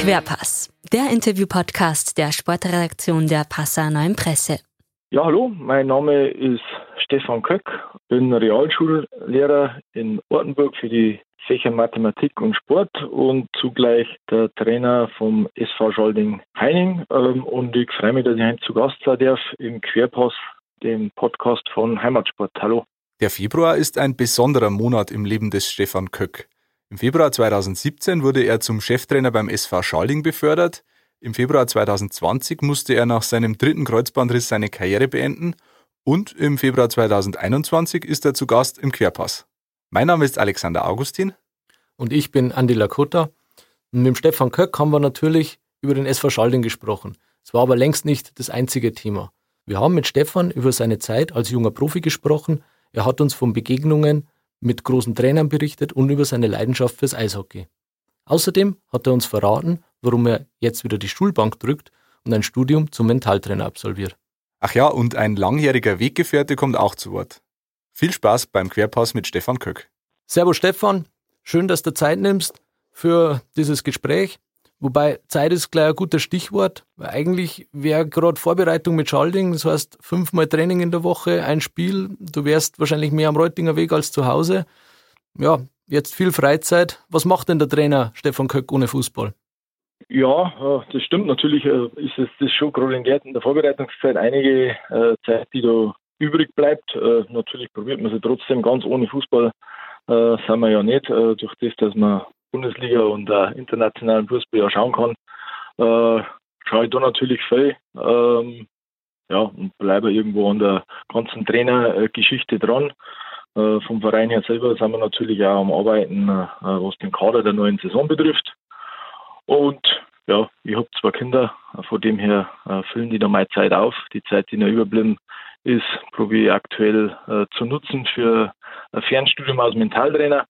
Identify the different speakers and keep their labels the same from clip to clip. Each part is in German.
Speaker 1: Querpass, der Interview-Podcast der Sportredaktion der Passauer Neuen Presse.
Speaker 2: Ja, hallo, mein Name ist Stefan Köck, bin Realschullehrer in Ortenburg für die Fächer Mathematik und Sport und zugleich der Trainer vom SV Scholding Heining. Ähm, und ich freue mich, dass ich heute zu Gast sein darf im Querpass, dem Podcast von Heimatsport. Hallo.
Speaker 3: Der Februar ist ein besonderer Monat im Leben des Stefan Köck. Im Februar 2017 wurde er zum Cheftrainer beim SV Schalding befördert. Im Februar 2020 musste er nach seinem dritten Kreuzbandriss seine Karriere beenden und im Februar 2021 ist er zu Gast im Querpass. Mein Name ist Alexander Augustin.
Speaker 4: Und ich bin Andi Lakota. Und mit Stefan Köck haben wir natürlich über den SV Schalding gesprochen. Es war aber längst nicht das einzige Thema. Wir haben mit Stefan über seine Zeit als junger Profi gesprochen. Er hat uns von Begegnungen mit großen Trainern berichtet und über seine Leidenschaft fürs Eishockey. Außerdem hat er uns verraten, warum er jetzt wieder die Schulbank drückt und ein Studium zum Mentaltrainer absolviert.
Speaker 3: Ach ja, und ein langjähriger Weggefährte kommt auch zu Wort. Viel Spaß beim Querpass mit Stefan Köck.
Speaker 4: Servus Stefan, schön, dass du Zeit nimmst für dieses Gespräch. Wobei Zeit ist gleich ein gutes Stichwort, eigentlich wäre gerade Vorbereitung mit Schalding, das heißt fünfmal Training in der Woche, ein Spiel, du wärst wahrscheinlich mehr am Reutinger Weg als zu Hause. Ja, jetzt viel Freizeit. Was macht denn der Trainer Stefan Köck ohne Fußball?
Speaker 2: Ja, äh, das stimmt. Natürlich äh, ist es das schon gerade in der, in der Vorbereitungszeit einige äh, Zeit, die da übrig bleibt. Natürlich probiert man sie trotzdem ganz ohne Fußball, sind wir ja nicht, durch das, dass man Bundesliga und äh, internationalen Fußball ja schauen kann, äh, schaue ich da natürlich viel. Ähm, ja, und bleibe irgendwo an der ganzen Trainergeschichte dran. Äh, vom Verein her selber sind wir natürlich auch am Arbeiten, äh, was den Kader der neuen Saison betrifft. Und ja, ich habe zwei Kinder, von dem her äh, füllen die da meine Zeit auf. Die Zeit, die noch überblieben ist, probiere ich aktuell äh, zu nutzen für ein Fernstudium als Mentaltrainer.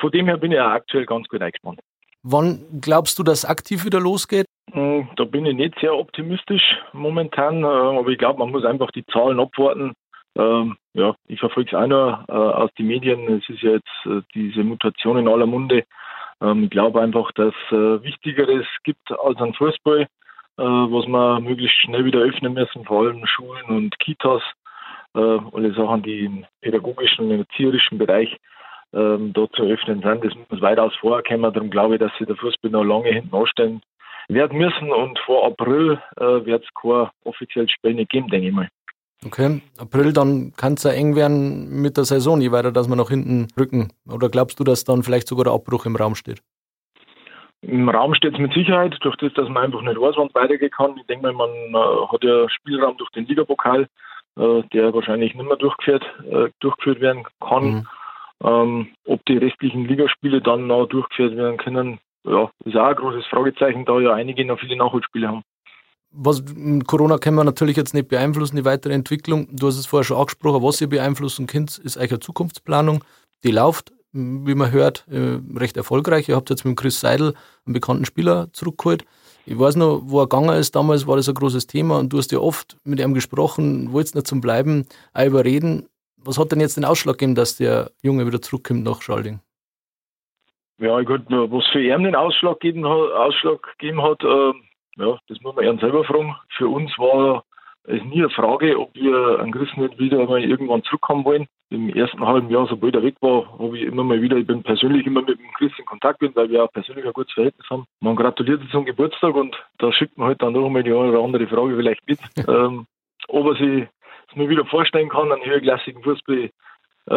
Speaker 2: Von dem her bin ich auch aktuell ganz gut eingespannt.
Speaker 4: Wann glaubst du, dass aktiv wieder losgeht?
Speaker 2: Hm, da bin ich nicht sehr optimistisch momentan, äh, aber ich glaube, man muss einfach die Zahlen abwarten. Ähm, ja, ich verfolge es auch nur äh, aus den Medien. Es ist ja jetzt äh, diese Mutation in aller Munde. Ähm, ich glaube einfach, dass es äh, Wichtigeres gibt als ein Fußball, was wir möglichst schnell wieder öffnen müssen, vor allem Schulen und Kitas. Alle Sachen, die im pädagogischen und erzieherischen Bereich ähm, da zu öffnen sind. Das muss weitaus vorher kommen. Darum glaube ich, dass sie der Fußball noch lange hinten anstellen werden müssen. Und vor April äh, wird es kein offizielles Spiel nicht geben, denke ich mal.
Speaker 4: Okay, April, dann kann es ja eng werden mit der Saison, je weiter, dass wir nach hinten rücken. Oder glaubst du, dass dann vielleicht sogar der Abbruch im Raum steht?
Speaker 2: Im Raum steht es mit Sicherheit, durch das, dass man einfach nicht weiß, wann es weitergehen kann. Ich denke mal, man äh, hat ja Spielraum durch den Ligapokal, äh, der wahrscheinlich nicht mehr durchgeführt, äh, durchgeführt werden kann. Mhm. Ähm, ob die restlichen Ligaspiele dann noch durchgeführt werden können, ja, ist auch ein großes Fragezeichen, da ja einige noch viele Nachholspiele haben.
Speaker 4: Was Corona können wir natürlich jetzt nicht beeinflussen, die weitere Entwicklung. Du hast es vorher schon angesprochen, was ihr beeinflussen könnt, ist eine Zukunftsplanung. Die läuft, wie man hört, äh, recht erfolgreich. Ihr habt jetzt mit Chris Seidel einen bekannten Spieler zurückgeholt. Ich weiß noch, wo er gegangen ist, damals war das ein großes Thema und du hast ja oft mit ihm gesprochen, wolltest nicht zum Bleiben, auch überreden. Was hat denn jetzt den Ausschlag gegeben, dass der Junge wieder zurückkommt nach Schalding?
Speaker 2: Ja, gut, was für ihn den Ausschlag gegeben hat, Ausschlag gegeben hat äh, ja, das muss man ihn selber fragen. Für uns war es nie eine Frage, ob wir an Chris nicht wieder mal irgendwann zurückkommen wollen. Im ersten halben Jahr, sobald er weg war, habe ich immer mal wieder, ich bin persönlich immer mit dem Chris in Kontakt bin, weil wir auch persönlich ein gutes Verhältnis haben. Man gratuliert zum Geburtstag und da schickt man halt dann noch einmal die eine oder andere Frage vielleicht mit. ähm, ob er sich mir wieder vorstellen kann, einen höherklassigen Fußball äh,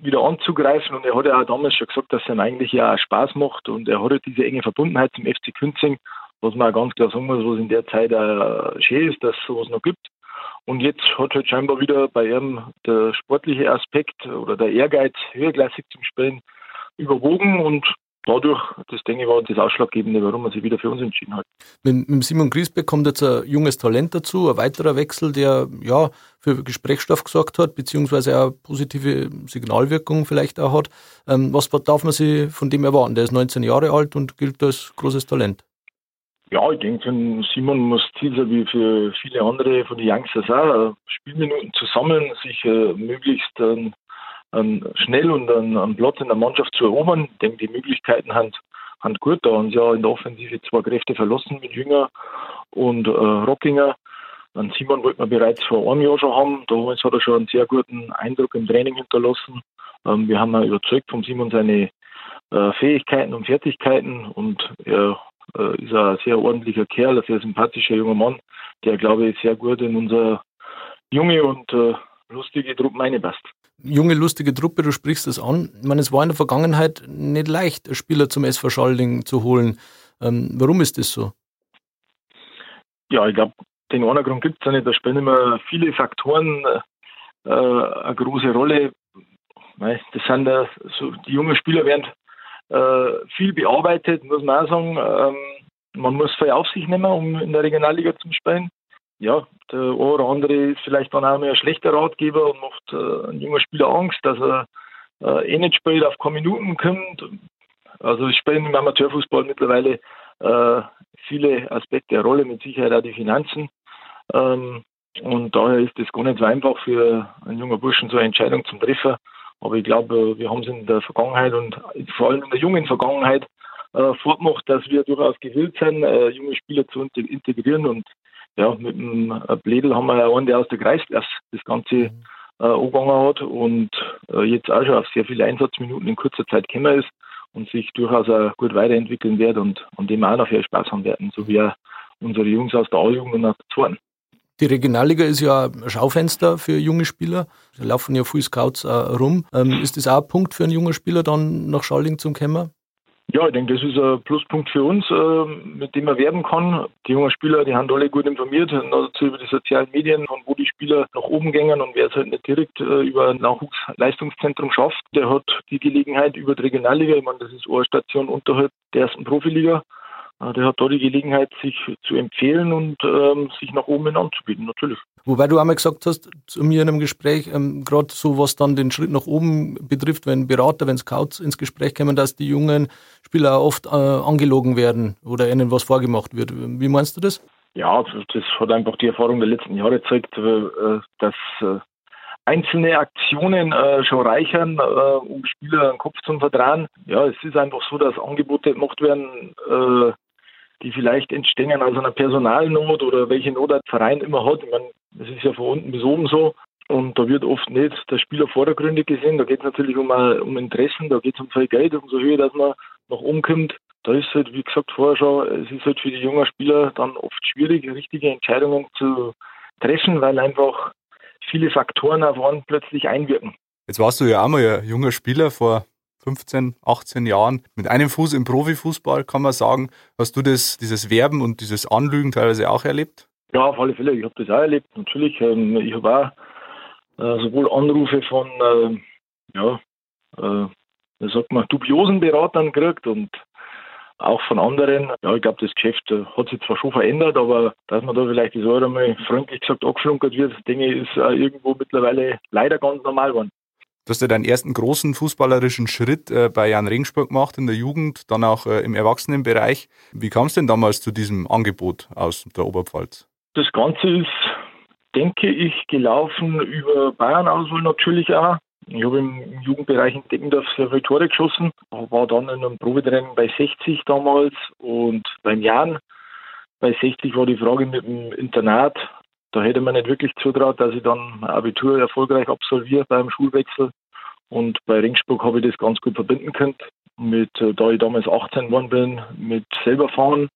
Speaker 2: wieder anzugreifen. Und er hat ja auch damals schon gesagt, dass es ihm eigentlich ja auch Spaß macht und er hat halt diese enge Verbundenheit zum FC Künzing, was man auch ganz klar sagen muss, was in der Zeit auch schön ist, dass es sowas noch gibt. Und jetzt hat halt scheinbar wieder bei ihm der sportliche Aspekt oder der Ehrgeiz, höherklassig zum Spielen überwogen und dadurch, das denke ich, war das Ausschlaggebende, warum man sich wieder für uns entschieden hat.
Speaker 4: Mit, mit Simon Griesbeck kommt jetzt ein junges Talent dazu, ein weiterer Wechsel, der ja für Gesprächsstoff gesorgt hat, beziehungsweise auch positive Signalwirkung vielleicht auch hat. Ähm, was darf man sich von dem erwarten? Der ist 19 Jahre alt und gilt als großes Talent.
Speaker 2: Ja, ich denke, Simon muss Ziel sein, wie für viele andere von den Youngsters auch, Spielminuten zu sammeln, sich äh, möglichst ähm, schnell und einen, einen Platz in der Mannschaft zu erobern. Denke, die Möglichkeiten haben Hand gut. Da haben sie ja in der Offensive zwei Kräfte verlassen mit Jünger und äh, Rockinger. Dann Simon wollten wir bereits vor einem Jahr schon haben. Damals hat er schon einen sehr guten Eindruck im Training hinterlassen. Ähm, wir haben ihn überzeugt von Simon seine äh, Fähigkeiten und Fertigkeiten und er äh, ist ein sehr ordentlicher Kerl, ein sehr sympathischer junger Mann, der, glaube ich, sehr gut in unser junge und äh, lustige Truppe meine passt.
Speaker 4: Junge, lustige Truppe, du sprichst es an. Ich meine, es war in der Vergangenheit nicht leicht, Spieler zum SV Schalding zu holen. Ähm, warum ist das so?
Speaker 2: Ja, ich glaube, den einen Grund gibt es ja nicht. Da spielen immer viele Faktoren äh, eine große Rolle. Das sind äh, so, die jungen Spieler werden äh, viel bearbeitet, muss man auch sagen. Ähm, man muss viel auf sich nehmen, um in der Regionalliga zu spielen. Ja, der eine oder andere ist vielleicht dann auch mehr ein schlechter Ratgeber und macht äh, einen jungen Spieler Angst, dass er äh, eh nicht spielt, auf keine Minuten kommt. Also ich spiele im Amateurfußball mittlerweile äh, viele Aspekte eine Rolle, mit Sicherheit auch die Finanzen. Ähm, und daher ist es gar nicht so einfach für einen jungen Burschen so eine Entscheidung zum Treffen. Aber ich glaube, wir haben es in der Vergangenheit und vor allem in der jungen Vergangenheit äh, fortgemacht, dass wir durchaus gewillt sind, äh, junge Spieler zu integrieren. Und ja, mit dem Bledel haben wir ja einen, der aus der Kreisklasse das Ganze mhm. äh, angegangen hat und äh, jetzt auch schon auf sehr viele Einsatzminuten in kurzer Zeit gekommen ist und sich durchaus auch gut weiterentwickeln wird und an dem auch noch viel Spaß haben werden, so wie unsere Jungs aus der A-Jugend und aus der Zweiten.
Speaker 4: Die Regionalliga ist ja ein Schaufenster für junge Spieler. Da laufen ja viele Scouts äh, rum. Ähm, ist das auch ein Punkt für einen jungen Spieler, dann nach Schalling zu kommen?
Speaker 2: Ja, ich denke, das ist ein Pluspunkt für uns, äh, mit dem man werben kann. Die jungen Spieler, die haben alle gut informiert, dazu über die sozialen Medien, von wo die Spieler nach oben gehen und wer es halt nicht direkt äh, über ein Nachwuchsleistungszentrum schafft, der hat die Gelegenheit über die Regionalliga, ich meine, das ist eine Station unterhalb der ersten Profiliga, der hat da die Gelegenheit, sich zu empfehlen und ähm, sich nach oben hin anzubieten, natürlich.
Speaker 4: Wobei du einmal gesagt hast, zu mir in einem Gespräch, ähm, gerade so was dann den Schritt nach oben betrifft, wenn Berater, wenn Scouts ins Gespräch kommen, dass die jungen Spieler oft äh, angelogen werden oder ihnen was vorgemacht wird. Wie meinst du das?
Speaker 2: Ja, das hat einfach die Erfahrung der letzten Jahre gezeigt, äh, dass äh, einzelne Aktionen äh, schon reichern, äh, um Spieler den Kopf zu verdrehen. Ja, es ist einfach so, dass Angebote gemacht werden, äh, die vielleicht entstehen aus einer Personalnot oder welche Not ein Verein immer hat. Ich meine, das ist ja von unten bis oben so. Und da wird oft nicht der Spieler vordergründig gesehen. Da geht es natürlich um, um Interessen, da geht es um viel Geld, um so Höhe, dass man nach oben kommt. Da ist halt, wie gesagt vorher schon, es ist halt für die jungen Spieler dann oft schwierig, richtige Entscheidungen zu treffen, weil einfach viele Faktoren auf einen plötzlich einwirken.
Speaker 3: Jetzt warst du ja auch mal ein junger Spieler vor 15, 18 Jahren mit einem Fuß im Profifußball, kann man sagen. Hast du das, dieses Werben und dieses Anlügen teilweise auch erlebt?
Speaker 2: Ja, auf alle Fälle. Ich habe das auch erlebt, natürlich. Ähm, ich habe auch äh, sowohl Anrufe von, äh, ja, äh, wie sagt man, dubiosen Beratern gekriegt und auch von anderen. Ja, ich glaube, das Geschäft äh, hat sich zwar schon verändert, aber dass man da vielleicht das einmal freundlich gesagt angeflunkert wird, ich, ist äh, irgendwo mittlerweile leider ganz normal geworden.
Speaker 3: Du hast ja deinen ersten großen fußballerischen Schritt äh, bei Jan Regensburg gemacht in der Jugend, dann auch äh, im Erwachsenenbereich. Wie kam es denn damals zu diesem Angebot aus der Oberpfalz?
Speaker 2: Das Ganze ist, denke ich, gelaufen über Bayern-Auswahl natürlich auch. Ich habe im Jugendbereich in Deckendorf sehr viele Tore geschossen, war dann in einem Probetraining bei 60 damals und beim Jan bei 60 war die Frage mit dem Internat, da hätte man nicht wirklich zutraut, dass ich dann Abitur erfolgreich absolviere beim Schulwechsel. Und bei Ringsburg habe ich das ganz gut verbinden können. Mit, äh, da ich damals 18 geworden bin, mit selber fahren.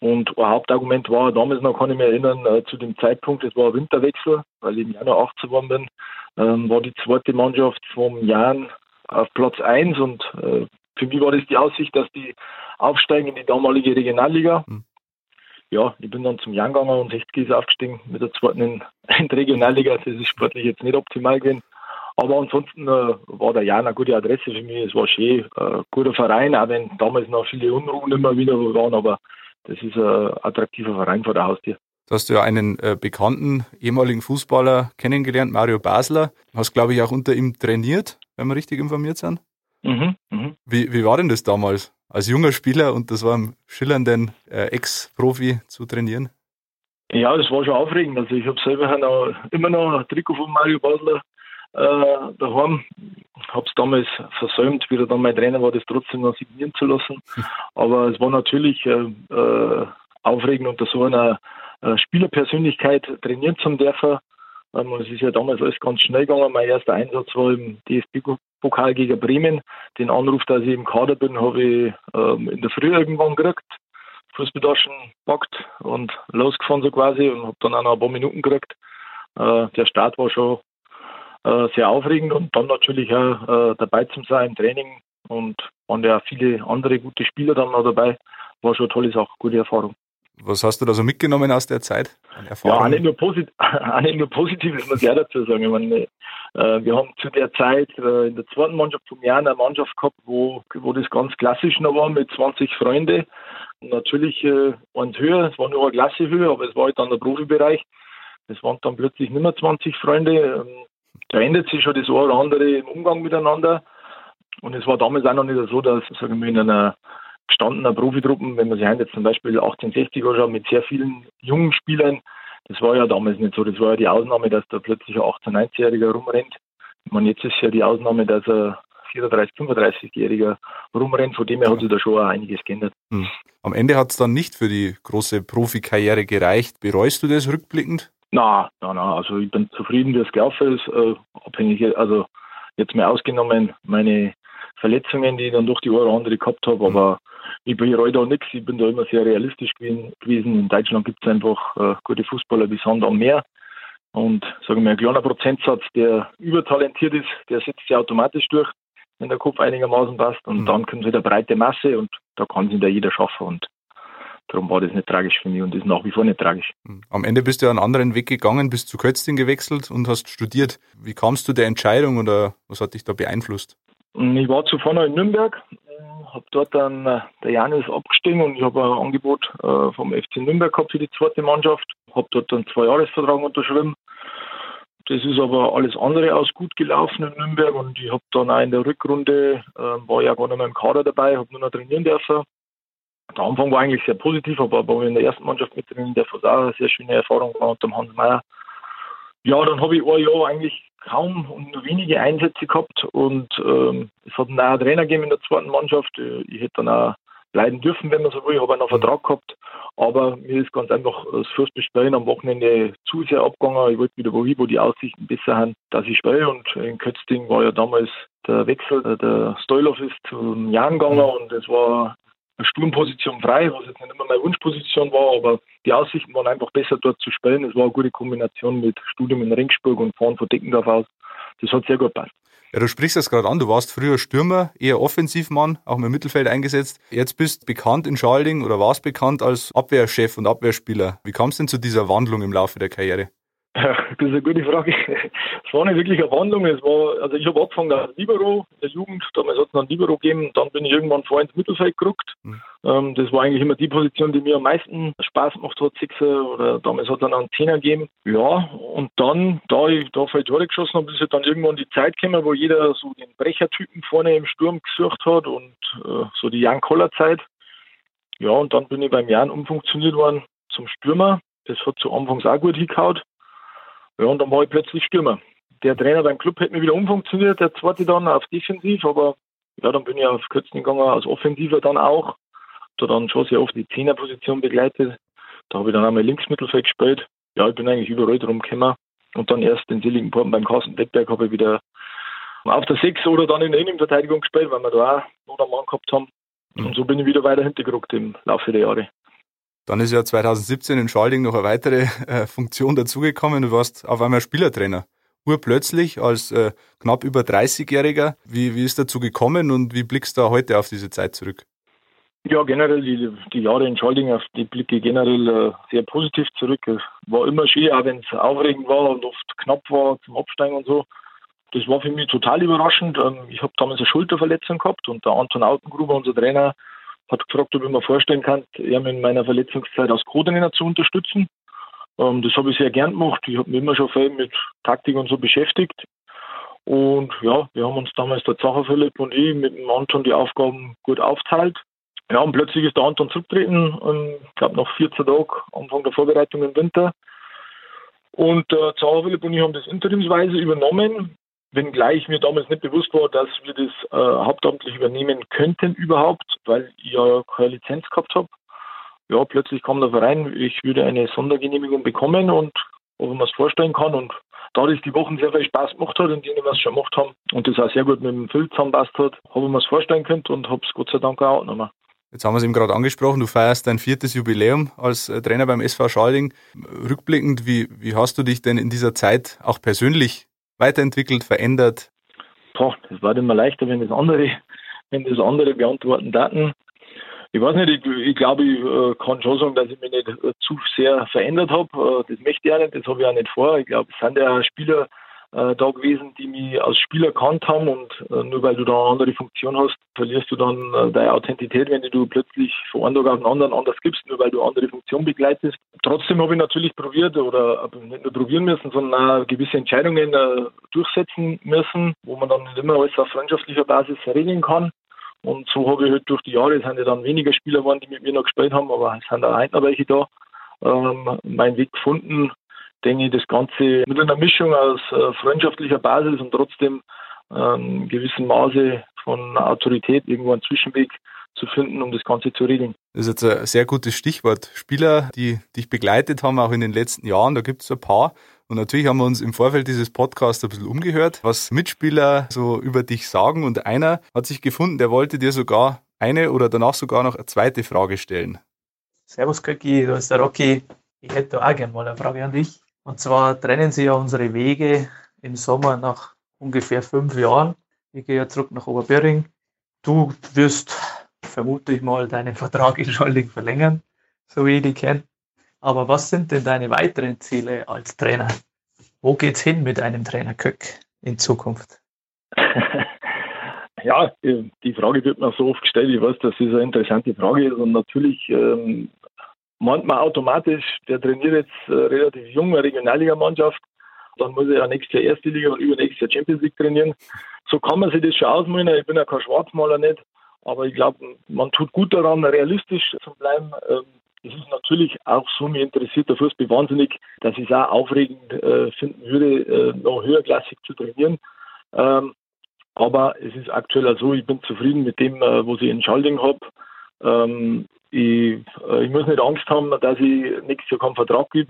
Speaker 2: Und ein Hauptargument war damals noch, kann ich mich erinnern, äh, zu dem Zeitpunkt, es war Winterwechsel, weil ich im Januar 18 geworden bin, ähm, war die zweite Mannschaft vom Jan auf Platz 1 und äh, für mich war das die Aussicht, dass die aufsteigen in die damalige Regionalliga. Mhm ja, ich bin dann zum Jan gegangen und 60 ist aufgestiegen mit der zweiten in, in die Regionalliga. Das ist sportlich jetzt nicht optimal gewesen. Aber ansonsten äh, war der Jan eine gute Adresse für mich. Es war schön, äh, guter Verein, auch wenn damals noch viele Unruhen immer wieder waren, aber das ist ein attraktiver Verein vor der Haustür.
Speaker 3: Du hast ja einen äh, bekannten ehemaligen Fußballer kennengelernt, Mario Basler. Du hast, glaube ich, auch unter ihm trainiert, wenn wir richtig informiert sind. Mhm, mh. wie, wie war denn das damals? Als junger Spieler und das war im schillernden äh, Ex-Profi zu trainieren?
Speaker 2: Ja, das war schon aufregend. Also ich habe selber noch, immer noch ein Trikot von Mario Basler äh, daheim. Habe es damals versäumt, wieder dann mein Trainer war, das trotzdem noch signieren zu lassen. Aber es war natürlich äh, äh, aufregend, unter so einer äh, Spielerpersönlichkeit trainieren zu dürfen. Ähm, es ist ja damals alles ganz schnell gegangen. Mein erster Einsatz war im DFB-Pokal gegen Bremen. Den Anruf, dass ich im Kader bin, habe ich ähm, in der Früh irgendwann gekriegt. Fußballtaschen packt und losgefahren so quasi und habe dann auch noch ein paar Minuten gekriegt. Äh, der Start war schon äh, sehr aufregend und dann natürlich auch äh, dabei zu sein im Training und waren ja viele andere gute Spieler dann noch dabei. War schon eine tolle Sache, gute Erfahrung.
Speaker 3: Was hast du da so mitgenommen aus der Zeit?
Speaker 2: Ja, auch nicht, nur posit auch nicht nur Positives, muss ich auch dazu sagen. Ich meine, äh, wir haben zu der Zeit äh, in der zweiten Mannschaft vom Jahr eine Mannschaft gehabt, wo, wo das ganz klassisch noch war mit 20 Freunden. Natürlich äh, eins höher, es war nur eine Klasse höher, aber es war halt dann der Profibereich. Es waren dann plötzlich nicht mehr 20 Freunde. Ähm, da ändert sich schon das eine oder andere im Umgang miteinander. Und es war damals auch noch nicht so, dass, sagen wir, in einer gestandenen Profitruppen, wenn man sich jetzt zum Beispiel 1860 anschaut, mit sehr vielen jungen Spielern, das war ja damals nicht so. Das war ja die Ausnahme, dass da plötzlich ein 18-, 19-Jähriger rumrennt. Ich meine, jetzt ist ja die Ausnahme, dass ein 34-, 35-Jähriger rumrennt. Von dem her hat sich da schon einiges geändert. Hm.
Speaker 3: Am Ende hat es dann nicht für die große Profikarriere gereicht. Bereust du das rückblickend?
Speaker 2: Na, na, na. Also ich bin zufrieden, wie es gelaufen ist. Äh, abhängig, also jetzt mal ausgenommen meine Verletzungen, die ich dann durch die eine oder andere gehabt habe. Mhm. Aber ich bereue da nichts. Ich bin da immer sehr realistisch gewesen. In Deutschland gibt es einfach äh, gute Fußballer wie Sand am Meer. Und sagen wir, ein kleiner Prozentsatz, der übertalentiert ist, der setzt sich automatisch durch, wenn der Kopf einigermaßen passt. Und mhm. dann kommt wieder breite Masse und da kann sich da jeder schaffen. Und darum war das nicht tragisch für mich und ist nach wie vor nicht tragisch.
Speaker 3: Mhm. Am Ende bist du einen anderen Weg gegangen, bist zu Kötzting gewechselt und hast studiert. Wie kamst du der Entscheidung oder was hat dich da beeinflusst?
Speaker 2: Ich war zuvor noch in Nürnberg, habe dort dann äh, der Janis abgestiegen und ich habe ein Angebot äh, vom FC Nürnberg gehabt für die zweite Mannschaft. Habe dort einen Zwei-Jahres-Vertrag unterschrieben. Das ist aber alles andere aus gut gelaufen in Nürnberg und ich habe dann auch in der Rückrunde, äh, war ja gar nicht mehr im Kader dabei, habe nur noch trainieren dürfen. Der Anfang war eigentlich sehr positiv, aber wo ich in der ersten Mannschaft mit trainieren darf, war auch eine sehr schöne Erfahrung war unter Hans Meyer. Ja, dann habe ich ein Jahr eigentlich kaum und nur wenige Einsätze gehabt und ähm, es hat einen neuen Trainer gegeben in der zweiten Mannschaft. Ich hätte dann auch bleiben dürfen, wenn man so will. Ich habe einen Vertrag gehabt, aber mir ist ganz einfach das Fürstbespielen am Wochenende zu sehr abgegangen. Ich wollte wieder wohin, wo die Aussichten besser sind, dass ich spiele und in Kötzting war ja damals der Wechsel, der Stoilov ist zum Jan gegangen und es war eine Sturmposition frei, was jetzt nicht immer meine Wunschposition war, aber die Aussichten waren einfach besser dort zu spielen. Es war eine gute Kombination mit Studium in Ringsburg und Fahren von Deckendorf aus. Das hat sehr gut gepasst.
Speaker 3: Ja, du sprichst das gerade an. Du warst früher Stürmer, eher Offensivmann, auch im Mittelfeld eingesetzt. Jetzt bist bekannt in Schalding oder warst bekannt als Abwehrchef und Abwehrspieler. Wie kam es denn zu dieser Wandlung im Laufe der Karriere?
Speaker 2: Ja, das ist eine gute Frage. Es war nicht wirklich eine Wandlung. Es war, also ich habe angefangen als Libero in der Jugend, damals hat es noch ein Libero gegeben, dann bin ich irgendwann vor ins Mittelfeld gerückt. Mhm. Ähm, das war eigentlich immer die Position, die mir am meisten Spaß gemacht hat, Sechser oder damals hat es einen Zehner gegeben. Ja, und dann, da ich da viele Tore geschossen habe, ist halt dann irgendwann die Zeit gekommen, wo jeder so den Brechertypen vorne im Sturm gesucht hat und äh, so die Jan Koller Zeit. Ja, und dann bin ich beim Jan umfunktioniert worden zum Stürmer. Das hat zu Anfangs auch gut hingehauen. Ja, und dann war ich plötzlich Stürmer. Der Trainer beim Club hat mir wieder umfunktioniert, der zweite dann auf Defensiv, aber ja, dann bin ich auf Kürzen gegangen, als Offensiver dann auch. Da dann schon sehr oft die Zehnerposition begleitet. Da habe ich dann einmal Linksmittelfeld gespielt. Ja, ich bin eigentlich überall drum gekommen. Und dann erst in Seligenporten beim Carsten Wettberg habe ich wieder auf der Sechs oder dann in der Innenverteidigung gespielt, weil wir da auch noch einen Mann gehabt haben. Mhm. Und so bin ich wieder weiter hintergerückt im Laufe der Jahre.
Speaker 3: Dann ist ja 2017 in Schalding noch eine weitere äh, Funktion dazugekommen. Du warst auf einmal Spielertrainer. Urplötzlich als äh, knapp über 30-Jähriger. Wie, wie ist dazu gekommen und wie blickst du heute auf diese Zeit zurück?
Speaker 2: Ja, generell die, die Jahre in Schalding, auf die blicke generell äh, sehr positiv zurück. Es war immer schön, auch wenn es aufregend war und oft knapp war zum Absteigen und so. Das war für mich total überraschend. Ähm, ich habe damals eine Schulterverletzung gehabt und der Anton Autengruber, unser Trainer, hat gefragt, ob ich mir vorstellen kann, ihn in meiner Verletzungszeit als Co-Trainer zu unterstützen. Ähm, das habe ich sehr gern gemacht. Ich habe mich immer schon viel mit Taktik und so beschäftigt. Und ja, wir haben uns damals der Zacher Philipp und ich mit dem Anton die Aufgaben gut aufteilt. Ja, und plötzlich ist der Anton zurückgetreten, ich glaube nach 14 Tagen, Anfang der Vorbereitung im Winter. Und der Zacher Philipp und ich haben das interimsweise übernommen. Wenngleich mir damals nicht bewusst war, dass wir das äh, hauptamtlich übernehmen könnten überhaupt, weil ich ja keine Lizenz gehabt habe. Ja, plötzlich kam der Verein, ich würde eine Sondergenehmigung bekommen und ob man es vorstellen kann und da das die Wochen sehr viel Spaß gemacht hat und die wir es schon gemacht haben und das auch sehr gut mit dem Phil zusammenpasst hat, habe ich mir es vorstellen können und habe es Gott sei Dank auch angenommen.
Speaker 3: Jetzt haben wir es eben gerade angesprochen, du feierst dein viertes Jubiläum als äh, Trainer beim SV Schalding. Rückblickend, wie, wie hast du dich denn in dieser Zeit auch persönlich weiterentwickelt, verändert?
Speaker 2: Boah, das war immer leichter, wenn das andere, wenn das andere beantworten daten. Ich weiß nicht, ich, ich glaube, ich äh, kann schon sagen, dass ich mich nicht äh, zu sehr verändert habe. Äh, das möchte ich auch nicht, das habe ich auch nicht vor. Ich glaube, es sind ja Spieler, äh, da gewesen, die mich als Spieler kannt haben und äh, nur weil du da eine andere Funktion hast, verlierst du dann äh, deine Authentität, wenn du plötzlich von einem Tag auf den anderen anders gibst, nur weil du eine andere Funktion begleitest. Trotzdem habe ich natürlich probiert oder nicht nur probieren müssen, sondern auch gewisse Entscheidungen äh, durchsetzen müssen, wo man dann nicht immer alles auf freundschaftlicher Basis regeln kann. Und so habe ich halt durch die Jahre, es sind ja dann weniger Spieler geworden, die mit mir noch gespielt haben, aber es sind auch heute noch welche da, ähm, meinen Weg gefunden, denke ich, das Ganze mit einer Mischung aus äh, freundschaftlicher Basis und trotzdem ähm, gewissen Maße von Autorität irgendwo einen Zwischenweg zu finden, um das Ganze zu regeln.
Speaker 3: Das ist jetzt ein sehr gutes Stichwort. Spieler, die dich begleitet haben, auch in den letzten Jahren, da gibt es ein paar. Und natürlich haben wir uns im Vorfeld dieses Podcasts ein bisschen umgehört, was Mitspieler so über dich sagen. Und einer hat sich gefunden, der wollte dir sogar eine oder danach sogar noch eine zweite Frage stellen.
Speaker 5: Servus Köki, du bist der Rocky. Ich hätte auch gerne mal eine Frage an dich. Und zwar trennen sie ja unsere Wege im Sommer nach ungefähr fünf Jahren. Ich gehe ja zurück nach Oberbirring. Du wirst vermute ich mal deinen Vertrag in Schalding verlängern, so wie ich dich kenne. Aber was sind denn deine weiteren Ziele als Trainer? Wo geht's hin mit einem Trainer Köck in Zukunft?
Speaker 2: ja, die Frage wird mir so oft gestellt. Ich weiß, das ist eine interessante Frage und natürlich ähm, meint man automatisch, der trainiert jetzt äh, relativ junge Regionalligamannschaft, dann muss er ja nächstes Jahr erste Liga und übernächstes Jahr Champions League trainieren. So kann man sich das schon ausmalen. Ich bin ja kein Schwarzmaler nicht, aber ich glaube, man tut gut daran, realistisch zu bleiben. Ähm, es ist natürlich auch so, mir interessiert der Fußball wahnsinnig, dass ich es auch aufregend äh, finden würde, äh, noch höherklassig zu trainieren. Ähm, aber es ist aktuell so, ich bin zufrieden mit dem, was ich in Schalding habe. Ähm, ich, äh, ich, muss nicht Angst haben, dass ich nächstes Jahr keinen Vertrag äh,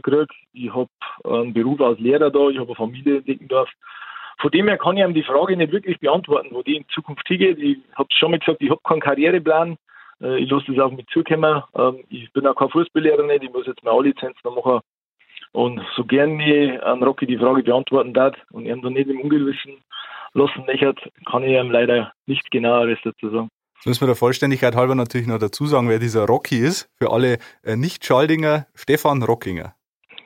Speaker 2: kriege. Ich habe einen Beruf als Lehrer da, ich habe eine Familie in Dickendorf. Von dem her kann ich ihm die Frage nicht wirklich beantworten, wo die in Zukunft hingeht. Ich habe schon mal gesagt, ich habe keinen Karriereplan. Äh, ich lasse das auf mich zukommen. Ähm, ich bin auch kein Fußballlehrer nicht. Ich muss jetzt meine A-Lizenz noch machen. Und so gerne an Rocky die Frage beantworten darf und ihn dann nicht im Ungewissen lassen lächert, kann ich ihm leider nichts genaueres dazu sagen.
Speaker 3: Jetzt müssen wir der Vollständigkeit halber natürlich noch dazu sagen, wer dieser Rocky ist. Für alle äh, Nicht-Schaldinger, Stefan Rockinger.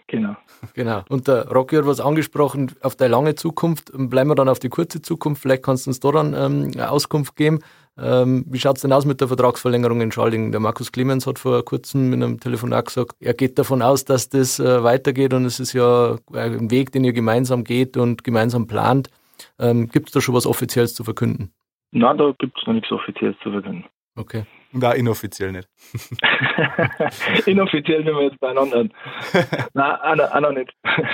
Speaker 2: Genau.
Speaker 4: Genau. Und der Rocky hat was angesprochen auf der lange Zukunft. Bleiben wir dann auf die kurze Zukunft. Vielleicht kannst du uns da dann ähm, eine Auskunft geben. Ähm, wie schaut es denn aus mit der Vertragsverlängerung in Schalding? Der Markus Clemens hat vor kurzem in einem Telefonat gesagt, er geht davon aus, dass das äh, weitergeht und es ist ja ein Weg, den ihr gemeinsam geht und gemeinsam plant. Ähm, Gibt es da schon was Offizielles zu verkünden?
Speaker 2: Nein, da gibt es noch nichts Offizielles zu verkünden.
Speaker 4: Okay.
Speaker 3: Und auch inoffiziell nicht.
Speaker 2: inoffiziell sind wir jetzt beieinander. Nein, auch, auch noch nicht.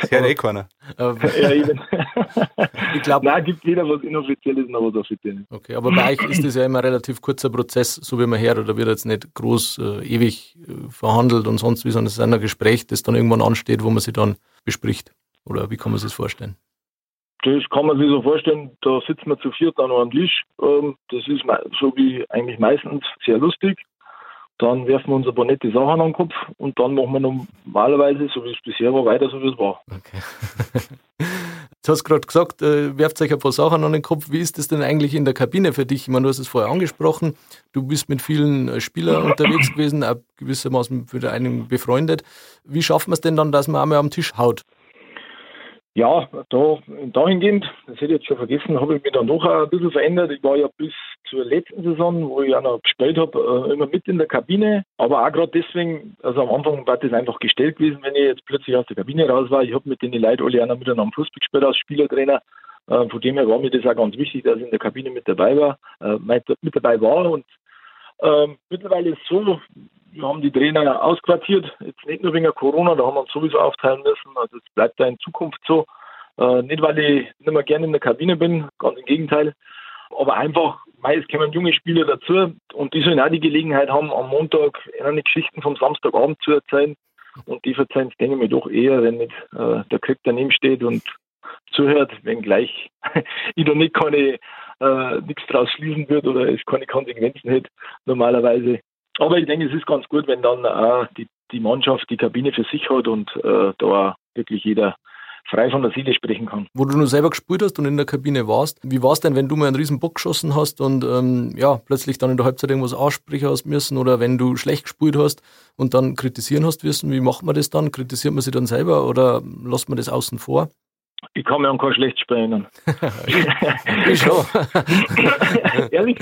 Speaker 3: Hört eh keiner.
Speaker 2: ja, eben. ich glaube. Nein, gibt weder was Inoffizielles noch was Offizielles.
Speaker 4: Okay, aber bei euch ist das ja immer ein relativ kurzer Prozess, so wie man hört, oder wird jetzt nicht groß äh, ewig äh, verhandelt und sonst wie, sondern es ist ein Gespräch, das dann irgendwann ansteht, wo man sich dann bespricht. Oder wie kann man sich das vorstellen?
Speaker 2: Das kann man sich so vorstellen, da sitzen wir zu viert dann am Tisch. Ähm, das ist so wie eigentlich meistens sehr lustig. Dann werfen wir uns ein paar nette Sachen an den Kopf und dann machen wir normalerweise, so wie es bisher war, weiter, so wie es war. Okay.
Speaker 4: Du hast gerade gesagt, äh, werft euch ein paar Sachen an den Kopf. Wie ist das denn eigentlich in der Kabine für dich? Ich meine, du hast es vorher angesprochen. Du bist mit vielen äh, Spielern unterwegs gewesen, auch gewissermaßen für einen befreundet. Wie schafft man es denn dann, dass man einmal am Tisch haut?
Speaker 2: Ja, da, dahingehend, das hätte ich jetzt schon vergessen, habe ich mich dann noch ein bisschen verändert. Ich war ja bis zur letzten Saison, wo ich auch noch gespielt habe, äh, immer mit in der Kabine. Aber auch gerade deswegen, also am Anfang war das einfach gestellt gewesen, wenn ich jetzt plötzlich aus der Kabine raus war. Ich habe mit den Leuten alle auch miteinander Fußball gespielt als Spielertrainer. Äh, von dem her war mir das auch ganz wichtig, dass ich in der Kabine mit dabei war, äh, mit dabei war. Und ähm, mittlerweile ist es so, wir haben die Trainer ausquartiert, jetzt nicht nur wegen Corona, da haben wir uns sowieso aufteilen müssen, also es bleibt da in Zukunft so. Äh, nicht, weil ich nicht mehr gerne in der Kabine bin, ganz im Gegenteil. Aber einfach, meist kommen junge Spieler dazu und die sollen auch die Gelegenheit haben, am Montag eine Geschichten vom Samstagabend zu erzählen. Und die verzeihen es, denke ich mir, doch eher, wenn nicht äh, der Krieg daneben steht und zuhört, wenngleich ich da nicht keine äh, nichts draus schließen wird oder es keine Konsequenzen hätte, normalerweise. Aber ich denke, es ist ganz gut, wenn dann auch die, die Mannschaft die Kabine für sich hat und äh, da wirklich jeder frei von der Seele sprechen kann.
Speaker 4: Wo du nur selber gespielt hast und in der Kabine warst, wie war es denn, wenn du mal einen riesen Bock geschossen hast und ähm, ja, plötzlich dann in der Halbzeit irgendwas aussprechen hast müssen oder wenn du schlecht gespielt hast und dann kritisieren hast müssen, wie macht man das dann? Kritisiert man sich dann selber oder lässt man das außen vor?
Speaker 2: Ich kann mir an kein schlechtes Spiel erinnern.
Speaker 4: ich schon.
Speaker 2: Ehrlich?